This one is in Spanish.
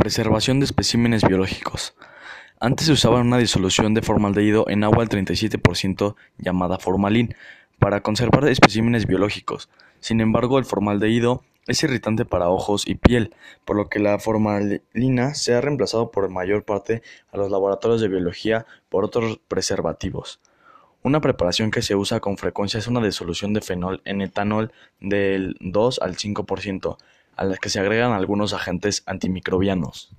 Preservación de especímenes biológicos. Antes se usaba una disolución de formaldehído en agua al 37% llamada formalín para conservar especímenes biológicos. Sin embargo, el formaldehído es irritante para ojos y piel, por lo que la formalina se ha reemplazado por mayor parte a los laboratorios de biología por otros preservativos. Una preparación que se usa con frecuencia es una disolución de fenol en etanol del 2 al 5%, a las que se agregan algunos agentes antimicrobianos.